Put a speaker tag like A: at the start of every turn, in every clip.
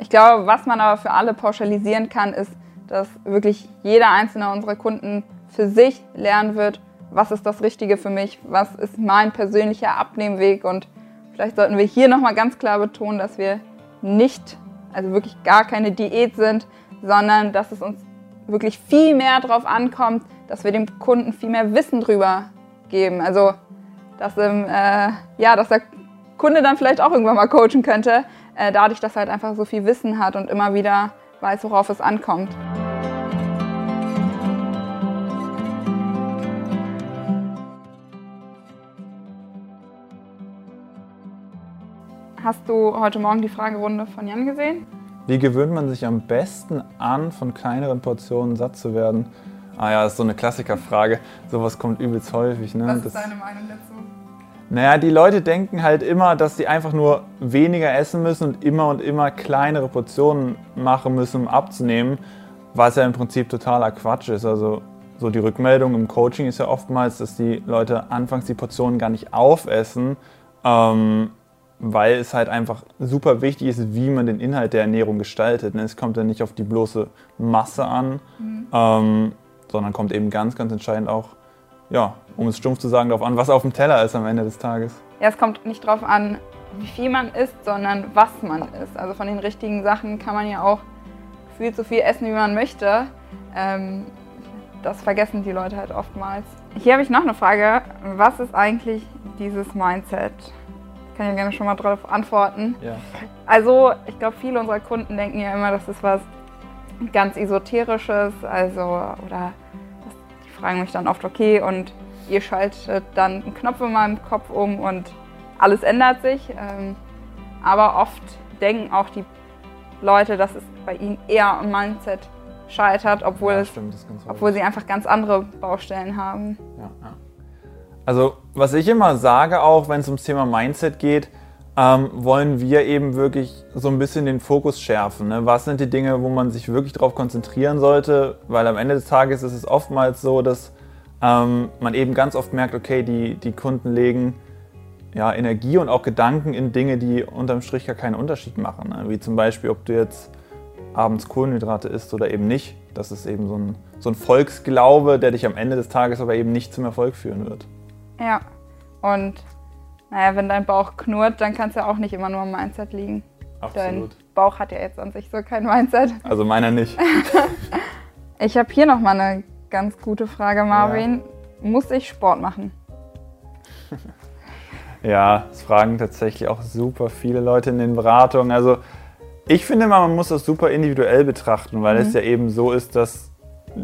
A: Ich glaube, was man aber für alle pauschalisieren kann, ist, dass wirklich jeder einzelne unserer Kunden für sich lernen wird, was ist das Richtige für mich, was ist mein persönlicher Abnehmweg und vielleicht sollten wir hier nochmal ganz klar betonen, dass wir nicht, also wirklich gar keine Diät sind, sondern dass es uns wirklich viel mehr darauf ankommt, dass wir dem Kunden viel mehr Wissen drüber geben. Also, dass, im, äh, ja, dass der Kunde dann vielleicht auch irgendwann mal coachen könnte, äh, dadurch, dass er halt einfach so viel Wissen hat und immer wieder weiß, worauf es ankommt. Hast du heute Morgen die Fragerunde von Jan gesehen?
B: Wie gewöhnt man sich am besten an, von kleineren Portionen satt zu werden? Ah ja, das ist so eine Klassikerfrage. Sowas kommt übelst häufig. Ne?
A: Was ist
B: das,
A: deine Meinung dazu?
B: Naja, die Leute denken halt immer, dass sie einfach nur weniger essen müssen und immer und immer kleinere Portionen machen müssen, um abzunehmen, was ja im Prinzip totaler Quatsch ist. Also so die Rückmeldung im Coaching ist ja oftmals, dass die Leute anfangs die Portionen gar nicht aufessen, ähm, weil es halt einfach super wichtig ist, wie man den Inhalt der Ernährung gestaltet. ne? Es kommt ja nicht auf die bloße Masse an, ähm, sondern kommt eben ganz, ganz entscheidend auch, ja, um es stumpf zu sagen, darauf an, was auf dem Teller ist am Ende des Tages.
A: Ja, es kommt nicht drauf an, wie viel man isst, sondern was man isst. Also von den richtigen Sachen kann man ja auch viel zu viel essen, wie man möchte. Ähm, das vergessen die Leute halt oftmals. Hier habe ich noch eine Frage. Was ist eigentlich dieses Mindset? Ich kann ja gerne schon mal darauf antworten.
B: Ja.
A: Also, ich glaube, viele unserer Kunden denken ja immer, das ist was ganz Esoterisches. Also, oder fragen mich dann oft, okay, und ihr schaltet dann einen Knopf in meinem Kopf um und alles ändert sich. Ähm, aber oft denken auch die Leute, dass es bei ihnen eher am Mindset scheitert, obwohl,
B: ja,
A: es,
B: stimmt, ganz
A: obwohl sie einfach ganz andere Baustellen haben.
B: Ja, ja. Also, was ich immer sage, auch wenn es ums Thema Mindset geht, ähm, wollen wir eben wirklich so ein bisschen den Fokus schärfen. Ne? Was sind die Dinge, wo man sich wirklich darauf konzentrieren sollte? Weil am Ende des Tages ist es oftmals so, dass ähm, man eben ganz oft merkt, okay, die, die Kunden legen ja, Energie und auch Gedanken in Dinge, die unterm Strich gar keinen Unterschied machen. Ne? Wie zum Beispiel, ob du jetzt abends Kohlenhydrate isst oder eben nicht. Das ist eben so ein, so ein Volksglaube, der dich am Ende des Tages aber eben nicht zum Erfolg führen wird.
A: Ja. Und naja, wenn dein Bauch knurrt, dann kann es ja auch nicht immer nur am Mindset liegen. Dein Bauch hat ja jetzt an sich so kein Mindset.
B: Also meiner nicht.
A: Ich habe hier noch mal eine ganz gute Frage, Marvin. Muss ich Sport machen?
B: Ja, das fragen tatsächlich auch super viele Leute in den Beratungen. Also ich finde mal, man muss das super individuell betrachten, weil es ja eben so ist, dass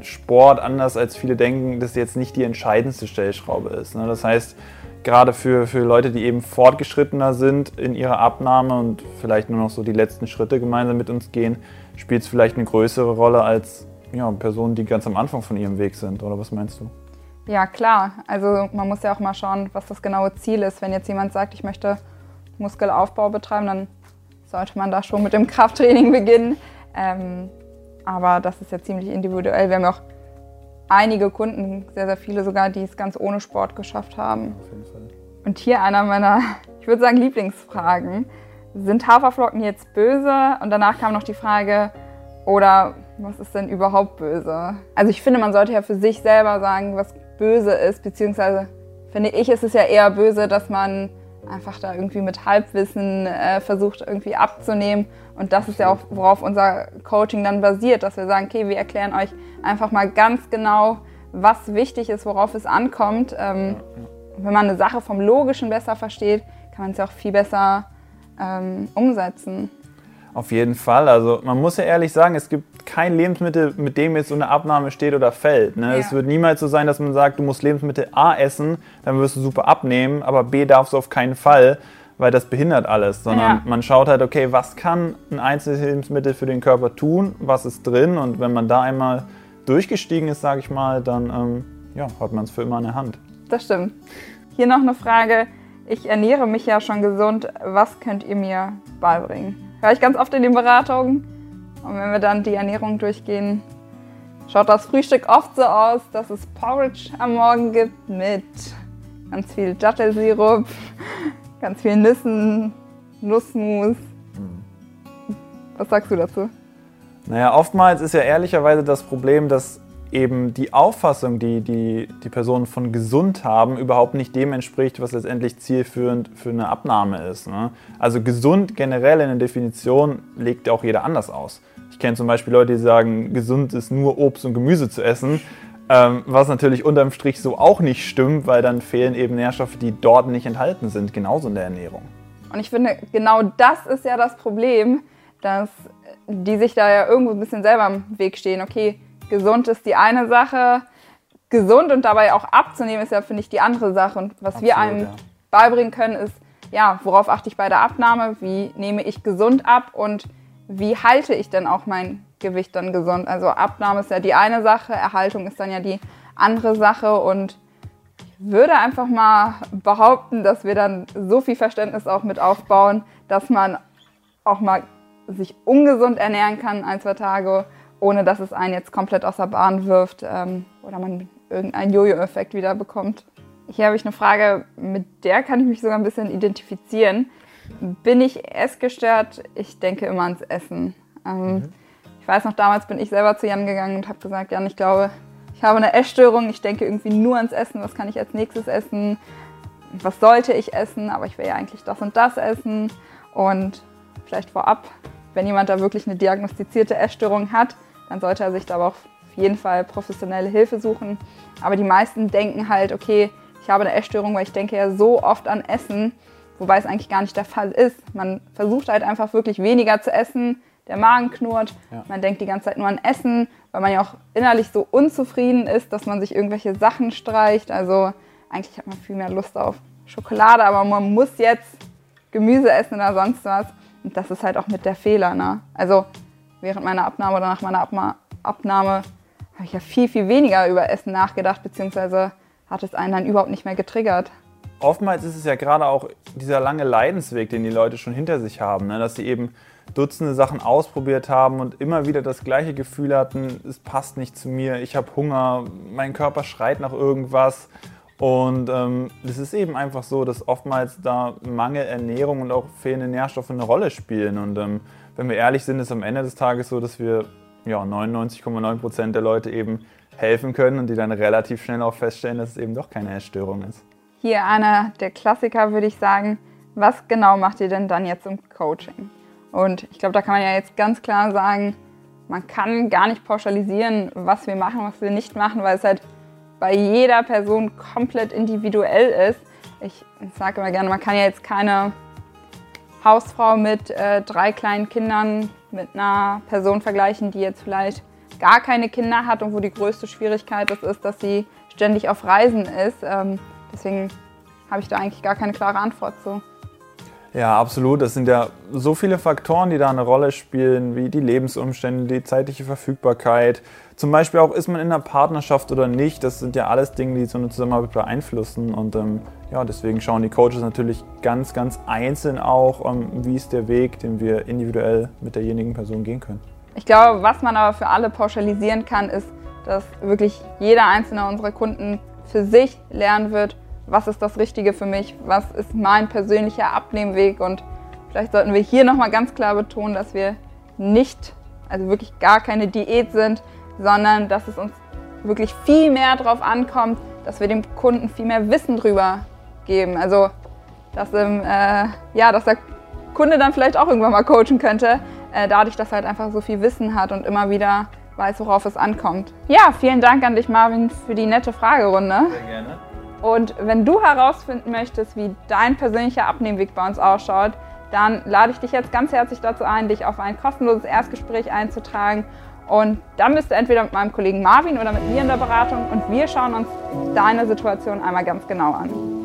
B: Sport, anders als viele denken, das jetzt nicht die entscheidendste Stellschraube ist. ne? Das heißt, gerade für, für Leute, die eben fortgeschrittener sind in ihrer Abnahme und vielleicht nur noch so die letzten Schritte gemeinsam mit uns gehen, spielt es vielleicht eine größere Rolle als ja, Personen, die ganz am Anfang von ihrem Weg sind. Oder was meinst du?
A: Ja, klar. Also man muss ja auch mal schauen, was das genaue Ziel ist. Wenn jetzt jemand sagt, ich möchte Muskelaufbau betreiben, dann sollte man da schon mit dem Krafttraining beginnen. Ähm, aber das ist ja ziemlich individuell. Wir haben auch einige Kunden, sehr, sehr viele sogar, die es ganz ohne Sport geschafft haben.
B: Auf jeden Fall.
A: Und hier einer meiner, ich würde sagen, Lieblingsfragen. Sind Haferflocken jetzt böse? Und danach kam noch die Frage, oder was ist denn überhaupt böse? Also ich finde, man sollte ja für sich selber sagen, was böse ist, beziehungsweise finde ich, ist es ja eher böse, dass man einfach da irgendwie mit Halbwissen äh, versucht irgendwie abzunehmen. Und das ist ja auch, worauf unser Coaching dann basiert, dass wir sagen, okay, wir erklären euch einfach mal ganz genau, was wichtig ist, worauf es ankommt. Ähm, wenn man eine Sache vom Logischen besser versteht, kann man es ja auch viel besser ähm, umsetzen.
B: Auf jeden Fall. Also man muss ja ehrlich sagen, es gibt kein Lebensmittel, mit dem jetzt so eine Abnahme steht oder fällt. Ne?
A: Ja.
B: Es wird niemals so sein, dass man sagt, du musst Lebensmittel A essen, dann wirst du super abnehmen, aber B darfst du auf keinen Fall, weil das behindert alles. Sondern
A: Ja.
B: man schaut halt, okay, was kann ein einzelnes Lebensmittel für den Körper tun, was ist drin und wenn man da einmal durchgestiegen ist, sage ich mal, dann ähm, ja, hat man es für immer in der Hand.
A: Das stimmt. Hier noch eine Frage. Ich ernähre mich ja schon gesund. Was könnt ihr mir beibringen? Höre ich ganz oft in den Beratungen. Und wenn wir dann die Ernährung durchgehen, schaut das Frühstück oft so aus, dass es Porridge am Morgen gibt mit ganz viel Dattelsirup, ganz viel Nüssen, Nussmus. Was sagst du dazu?
B: Naja, oftmals ist ja ehrlicherweise das Problem, dass eben die Auffassung, die, die die Personen von gesund haben, überhaupt nicht dem entspricht, was letztendlich zielführend für eine Abnahme ist. Ne? Also gesund generell in der Definition legt auch jeder anders aus. Ich kenne zum Beispiel Leute, die sagen, gesund ist nur Obst und Gemüse zu essen. Ähm, was natürlich unterm Strich so auch nicht stimmt, weil dann fehlen eben Nährstoffe, die dort nicht enthalten sind, genauso in der Ernährung.
A: Und ich finde, genau das ist ja das Problem, dass die sich da ja irgendwo ein bisschen selber im Weg stehen. Okay, gesund ist die eine Sache, gesund und dabei auch abzunehmen ist ja, finde ich, die andere Sache. Und was Absolut, wir einem ja. beibringen können, ist, ja, worauf achte ich bei der Abnahme, wie nehme ich gesund ab und wie halte ich denn auch mein Gewicht dann gesund? Also Abnahme ist ja die eine Sache, Erhaltung ist dann ja die andere Sache und ich würde einfach mal behaupten, dass wir dann so viel Verständnis auch mit aufbauen, dass man auch mal sich ungesund ernähren kann, ein, zwei Tage, ohne dass es einen jetzt komplett aus der Bahn wirft ähm, oder man irgendeinen Jojo-Effekt wieder bekommt. Hier habe ich eine Frage, mit der kann ich mich sogar ein bisschen identifizieren. Bin ich essgestört? Ich denke immer ans Essen. Ähm, mhm. Ich weiß noch, damals bin ich selber zu Jan gegangen und habe gesagt, Jan, ich glaube, ich habe eine Essstörung. Ich denke irgendwie nur ans Essen. Was kann ich als nächstes essen? Was sollte ich essen? Aber ich will ja eigentlich das und das essen. Und vielleicht vorab, wenn jemand da wirklich eine diagnostizierte Essstörung hat, dann sollte er sich da aber auf jeden Fall professionelle Hilfe suchen. Aber die meisten denken halt, okay, ich habe eine Essstörung, weil ich denke ja so oft an Essen, wobei es eigentlich gar nicht der Fall ist. Man versucht halt einfach wirklich weniger zu essen, der Magen knurrt, ja. man denkt die ganze Zeit nur an Essen, weil man ja auch innerlich so unzufrieden ist, dass man sich irgendwelche Sachen streicht. Also eigentlich hat man viel mehr Lust auf Schokolade, aber man muss jetzt Gemüse essen oder sonst was. Und das ist halt auch mit der Fehler. Ne? Also während meiner Abnahme oder nach meiner Abma Abnahme habe ich ja viel, viel weniger über Essen nachgedacht, beziehungsweise hat es einen dann überhaupt nicht mehr getriggert.
B: Oftmals ist es ja gerade auch dieser lange Leidensweg, den die Leute schon hinter sich haben, ne? dass sie eben Dutzende Sachen ausprobiert haben und immer wieder das gleiche Gefühl hatten, es passt nicht zu mir, ich habe Hunger, mein Körper schreit nach irgendwas. Und ähm, es ist eben einfach so, dass oftmals da Mangel Ernährung und auch fehlende Nährstoffe eine Rolle spielen. Und ähm, wenn wir ehrlich sind, ist am Ende des Tages so, dass wir ja, 99,9 Prozent der Leute eben helfen können und die dann relativ schnell auch feststellen, dass es eben doch keine Essstörung ist.
A: Hier einer der Klassiker würde ich sagen, was genau macht ihr denn dann jetzt im Coaching? Und ich glaube, da kann man ja jetzt ganz klar sagen, man kann gar nicht pauschalisieren, was wir machen, was wir nicht machen, weil es halt bei jeder Person komplett individuell ist. Ich sage immer gerne, man kann ja jetzt keine Hausfrau mit äh, drei kleinen Kindern mit einer Person vergleichen, die jetzt vielleicht gar keine Kinder hat und wo die größte Schwierigkeit das ist, dass sie ständig auf Reisen ist. Ähm, deswegen habe ich da eigentlich gar keine klare Antwort zu.
B: Ja, absolut. Das sind ja so viele Faktoren, die da eine Rolle spielen, wie die Lebensumstände, die zeitliche Verfügbarkeit. Zum Beispiel auch, ist man in einer Partnerschaft oder nicht. Das sind ja alles Dinge, die so eine Zusammenarbeit beeinflussen. Und ähm, ja, deswegen schauen die Coaches natürlich ganz, ganz einzeln auch, ähm, wie ist der Weg, den wir individuell mit derjenigen Person gehen können.
A: Ich glaube, was man aber für alle pauschalisieren kann, ist, dass wirklich jeder einzelne unserer Kunden für sich lernen wird, was ist das Richtige für mich, was ist mein persönlicher Abnehmweg und vielleicht sollten wir hier nochmal ganz klar betonen, dass wir nicht, also wirklich gar keine Diät sind, sondern dass es uns wirklich viel mehr darauf ankommt, dass wir dem Kunden viel mehr Wissen drüber geben. Also, dass, im, äh, ja, dass der Kunde dann vielleicht auch irgendwann mal coachen könnte, äh, dadurch, dass er halt einfach so viel Wissen hat und immer wieder weiß, worauf es ankommt. Ja, vielen Dank an dich, Marvin, für die nette Fragerunde.
B: Sehr gerne.
A: Und wenn du herausfinden möchtest, wie dein persönlicher Abnehmweg bei uns ausschaut, dann lade ich dich jetzt ganz herzlich dazu ein, dich auf ein kostenloses Erstgespräch einzutragen. Und dann bist du entweder mit meinem Kollegen Marvin oder mit mir in der Beratung und wir schauen uns deine Situation einmal ganz genau an.